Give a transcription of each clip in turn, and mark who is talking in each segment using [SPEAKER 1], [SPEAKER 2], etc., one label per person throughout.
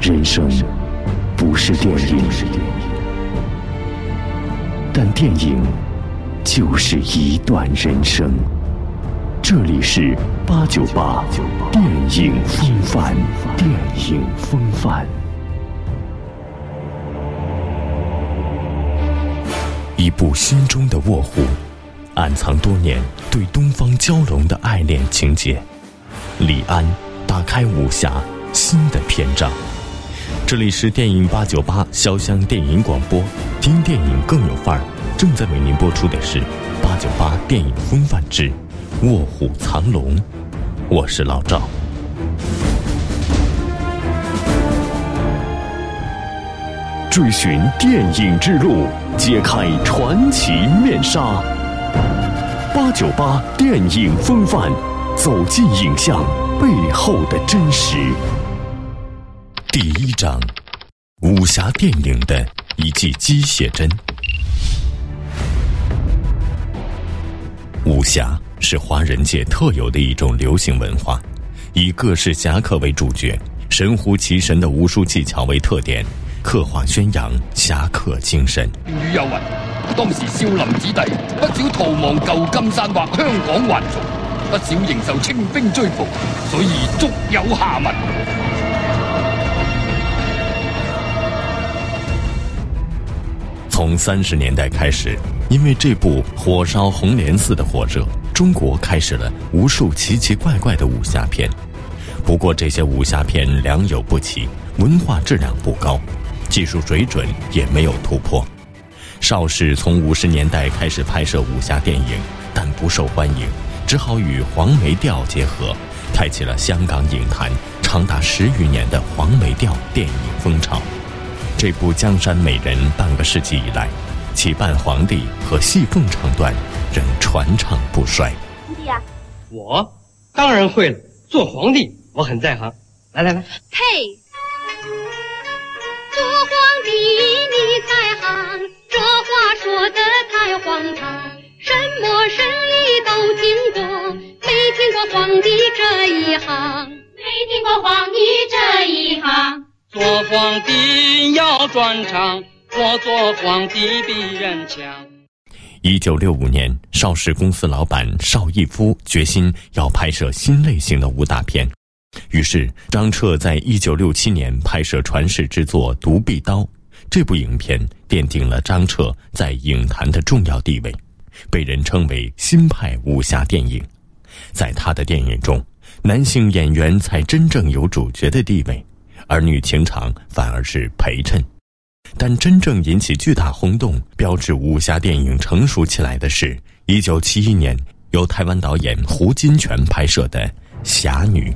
[SPEAKER 1] 人生不是电影，但电影就是一段人生。这里是八九八电影风范，电影风范。一部心中的卧虎，暗藏多年对东方蛟龙的爱恋情节。李安打开武侠新的篇章。这里是电影八九八潇湘电影广播，听电影更有范儿。正在为您播出的是八九八电影风范之《卧虎藏龙》，我是老赵。追寻电影之路，揭开传奇面纱。八九八电影风范，走进影像背后的真实。第一章：武侠电影的一记鸡血针。武侠是华人界特有的一种流行文化，以各式侠客为主角，神乎其神的武术技巧为特点。刻画宣扬侠客精神。
[SPEAKER 2] 粵語有云：當時少林子弟不少逃亡舊金山或香港還俗，不少仍受清兵追捕，所以足有下文。
[SPEAKER 1] 从三十年代开始，因为这部火烧红莲寺的火热，中国开始了无数奇奇怪怪的武侠片。不过这些武侠片良莠不齐，文化质量不高。技术水准也没有突破。邵氏从五十年代开始拍摄武侠电影，但不受欢迎，只好与黄梅调结合，开启了香港影坛长达十余年的黄梅调电影风潮。这部《江山美人》半个世纪以来，其扮皇帝和戏凤唱段仍传唱不衰。
[SPEAKER 3] 皇帝啊，
[SPEAKER 4] 我当然会了。做皇帝，我很在行。来来来，
[SPEAKER 3] 呸！做皇帝你在行，这话说的太荒唐。什么生意都听过，没听过皇帝这一行，没听过皇帝这一行。
[SPEAKER 4] 做皇帝要专长，我做皇帝比人强。
[SPEAKER 1] 一九六五年，邵氏公司老板邵逸夫决心要拍摄新类型的武打片。于是，张彻在一九六七年拍摄传世之作《独臂刀》，这部影片奠定了张彻在影坛的重要地位，被人称为新派武侠电影。在他的电影中，男性演员才真正有主角的地位，而女情长反而是陪衬。但真正引起巨大轰动、标志武侠电影成熟起来的是，一九七一年由台湾导演胡金铨拍摄的《侠女》。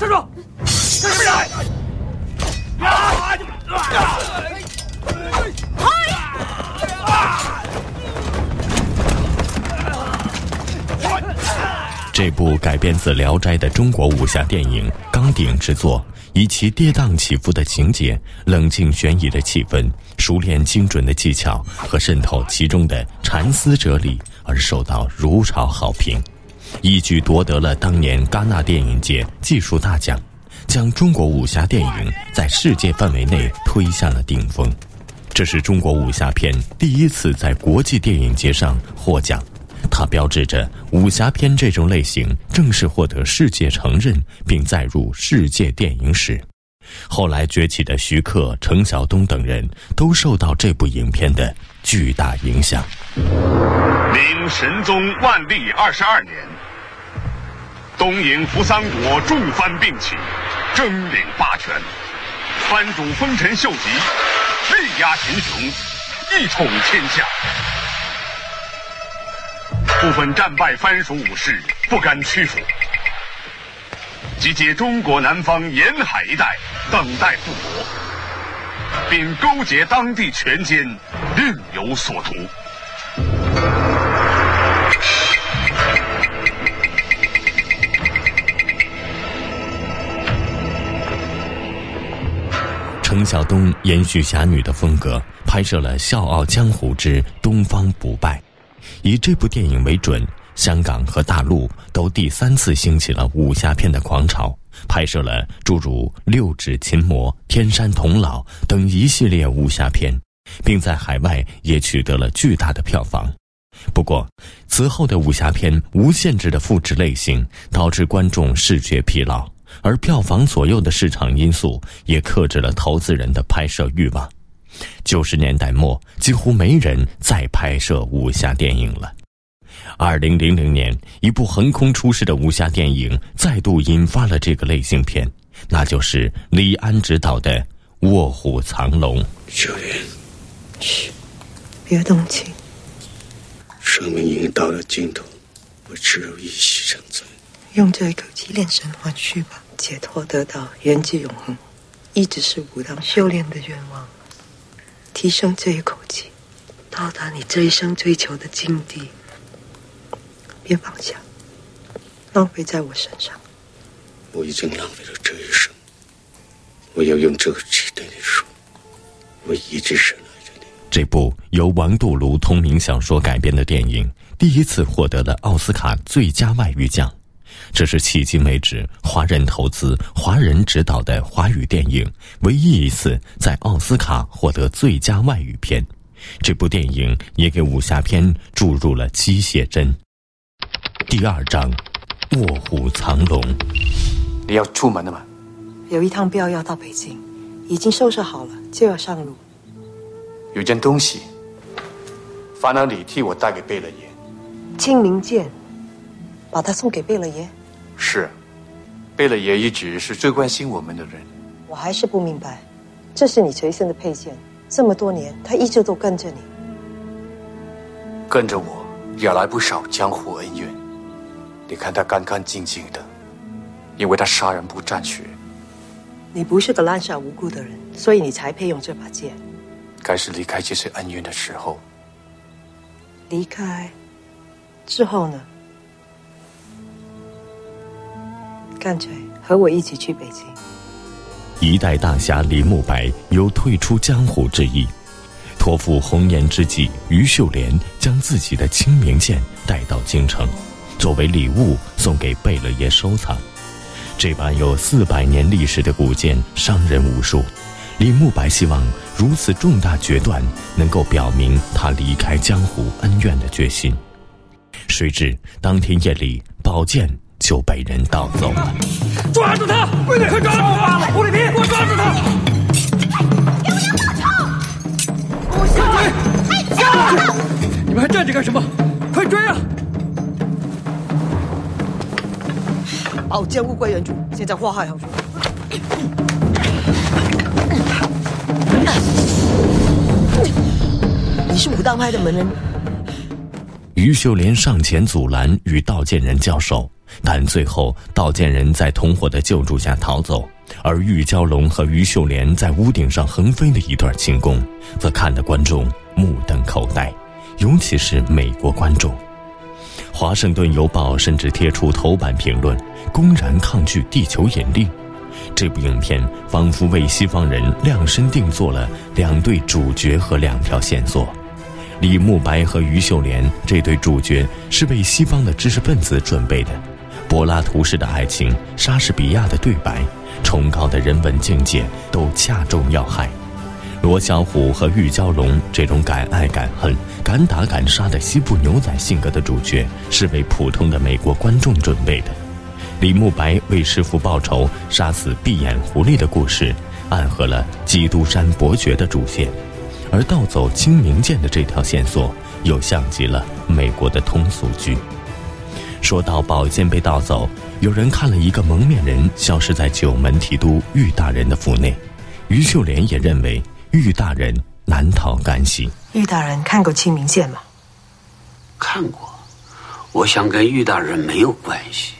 [SPEAKER 2] 站住！干什么
[SPEAKER 1] 这部改编自《聊斋》的中国武侠电影钢鼎之作，以其跌宕起伏的情节、冷静悬疑的气氛、熟练精准的技巧和渗透其中的禅思哲理而受到如潮好评。一举夺得了当年戛纳电影节技术大奖，将中国武侠电影在世界范围内推向了顶峰。这是中国武侠片第一次在国际电影节上获奖，它标志着武侠片这种类型正式获得世界承认，并载入世界电影史。后来崛起的徐克、程晓东等人都受到这部影片的巨大影响。
[SPEAKER 5] 明神宗万历二十二年。东瀛扶桑国众藩并起，争领霸权。藩主丰臣秀吉力压群雄，一统天下。部分战败藩属武士不甘屈服，集结中国南方沿海一带等待复国，并勾结当地权奸，另有所图。
[SPEAKER 1] 程晓东延续侠女的风格，拍摄了《笑傲江湖之东方不败》。以这部电影为准，香港和大陆都第三次兴起了武侠片的狂潮，拍摄了诸如《六指琴魔》《天山童姥》等一系列武侠片，并在海外也取得了巨大的票房。不过，此后的武侠片无限制的复制类型，导致观众视觉疲劳，而票房左右的市场因素也克制了投资人的拍摄欲望。九十年代末，几乎没人再拍摄武侠电影了。二零零零年，一部横空出世的武侠电影再度引发了这个类型片，那就是李安执导的《卧虎藏龙》。
[SPEAKER 6] 秀莲，
[SPEAKER 7] 嘘，别动情。
[SPEAKER 6] 生命已经到了尽头，我只有一息尚存。
[SPEAKER 7] 用这一口气炼神还虚吧，解脱得到，圆寂永恒，一直是武当修炼的愿望。提升这一口气，到达你这一生追求的境地。别放下，浪费在我身上。
[SPEAKER 6] 我已经浪费了这一生，我要用这个气对你说，我一直深爱着你。
[SPEAKER 1] 这部由王杜庐同名小说改编的电影，第一次获得了奥斯卡最佳外语奖，这是迄今为止华人投资、华人执导的华语电影唯一一次在奥斯卡获得最佳外语片。这部电影也给武侠片注入了机械针。第二章，卧虎藏龙。
[SPEAKER 8] 你要出门了吗？
[SPEAKER 7] 有一趟镖要到北京，已经收拾好了，就要上路。
[SPEAKER 8] 有件东西，烦劳你替我带给贝勒爷。
[SPEAKER 7] 清明剑，把它送给贝勒爷。
[SPEAKER 8] 是，贝勒爷一直是最关心我们的人。
[SPEAKER 7] 我还是不明白，这是你随身的佩剑，这么多年他一直都跟着你。
[SPEAKER 8] 跟着我，惹来不少江湖恩怨。你看他干干净净的，因为他杀人不沾血。
[SPEAKER 7] 你不是个滥杀无辜的人，所以你才配用这把剑。
[SPEAKER 8] 该是离开这些恩怨的时候。
[SPEAKER 7] 离开之后呢？干脆和我一起去北京。
[SPEAKER 1] 一代大侠李慕白有退出江湖之意，托付红颜知己于秀莲将自己的清明剑带到京城，作为礼物送给贝勒爷收藏。这把有四百年历史的古剑伤人无数，李慕白希望如此重大决断能够表明他离开江湖恩怨的决心。谁知当天夜里，宝剑就被人盗走了。
[SPEAKER 9] 抓住他！快点，快抓住他！狐狸皮，给我抓住他！
[SPEAKER 10] 有人报仇！
[SPEAKER 9] 不下追！下来！你们还站着干什么？快追啊！
[SPEAKER 7] 宝剑物归原主，现在祸害横生。你是武当派的门人。
[SPEAKER 1] 于秀莲上前阻拦与道剑人交手，但最后盗剑人在同伙的救助下逃走，而玉娇龙和于秀莲在屋顶上横飞的一段轻功，则看得观众目瞪口呆，尤其是美国观众。华盛顿邮报甚至贴出头版评论，公然抗拒地球引力。这部影片仿佛为西方人量身定做了两对主角和两条线索。李慕白和于秀莲这对主角是为西方的知识分子准备的，柏拉图式的爱情、莎士比亚的对白、崇高的人文境界都恰中要害。罗小虎和玉娇龙这种敢爱敢恨、敢打敢杀的西部牛仔性格的主角，是为普通的美国观众准备的。李慕白为师傅报仇，杀死闭眼狐狸的故事，暗合了基督山伯爵的主线。而盗走清明剑的这条线索，又像极了美国的通俗剧。说到宝剑被盗走，有人看了一个蒙面人消失在九门提督玉大人的府内，于秀莲也认为玉大人难逃干系。
[SPEAKER 7] 玉大人看过清明剑吗？
[SPEAKER 6] 看过，我想跟玉大人没有关系。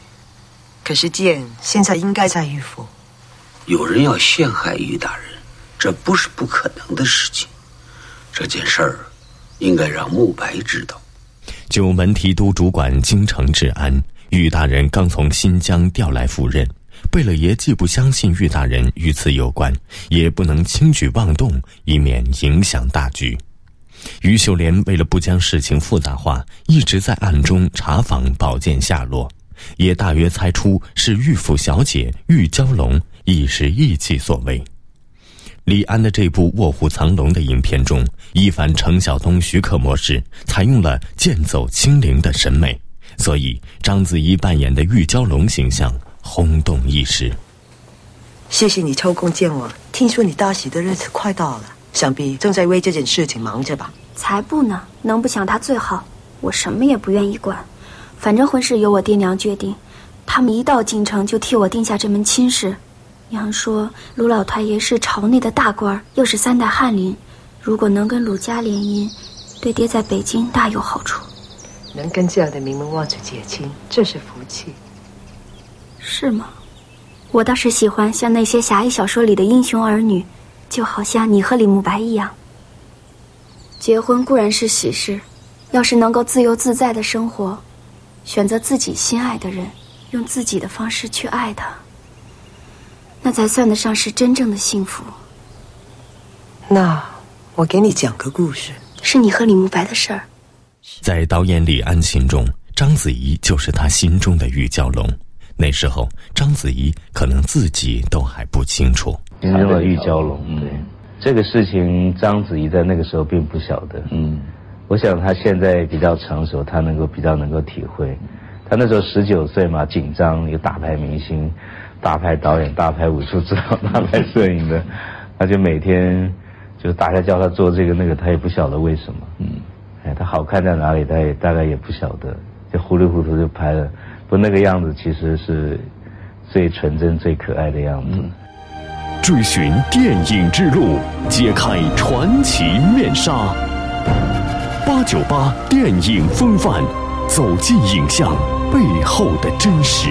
[SPEAKER 7] 可是剑现在应该在玉府。
[SPEAKER 6] 有人要陷害玉大人，这不是不可能的事情。这件事儿，应该让慕白知道。
[SPEAKER 1] 九门提督主管京城治安，玉大人刚从新疆调来赴任。贝勒爷既不相信玉大人与此有关，也不能轻举妄动，以免影响大局。于秀莲为了不将事情复杂化，一直在暗中查访宝剑下落，也大约猜出是玉府小姐玉娇龙一时意气所为。李安的这部《卧虎藏龙》的影片中，一反程晓东、徐克模式，采用了剑走轻灵的审美，所以章子怡扮演的玉娇龙形象轰动一时。
[SPEAKER 7] 谢谢你抽空见我。听说你大喜的日子快到了，想必正在为这件事情忙着吧？
[SPEAKER 11] 才不呢，能不想他最好。我什么也不愿意管，反正婚事由我爹娘决定，他们一到京城就替我定下这门亲事。娘说，卢老太爷是朝内的大官，又是三代翰林，如果能跟鲁家联姻，对爹在北京大有好处。
[SPEAKER 7] 能跟这样的名门望族结亲，这是福气。
[SPEAKER 11] 是吗？我倒是喜欢像那些侠义小说里的英雄儿女，就好像你和李慕白一样。结婚固然是喜事，要是能够自由自在的生活，选择自己心爱的人，用自己的方式去爱他。那才算得上是真正的幸福。
[SPEAKER 7] 那我给你讲个故事，
[SPEAKER 11] 是你和李慕白的事儿。
[SPEAKER 1] 在导演李安心中，章子怡就是他心中的玉娇龙。那时候，章子怡可能自己都还不清楚。
[SPEAKER 12] 心中的玉娇龙，对这个事情，章子怡在那个时候并不晓得。嗯，我想她现在比较成熟，她能够比较能够体会。她那时候十九岁嘛，紧张，有大牌明星。大牌导演、大牌武术指导、大牌摄影的，她就每天就是大家叫他做这个那个，他也不晓得为什么。嗯，哎，他好看在哪里，他也大概也不晓得，就糊里糊涂就拍了。不，那个样子其实是最纯真、最可爱的样子。
[SPEAKER 1] 追寻电影之路，揭开传奇面纱。八九八电影风范，走进影像背后的真实。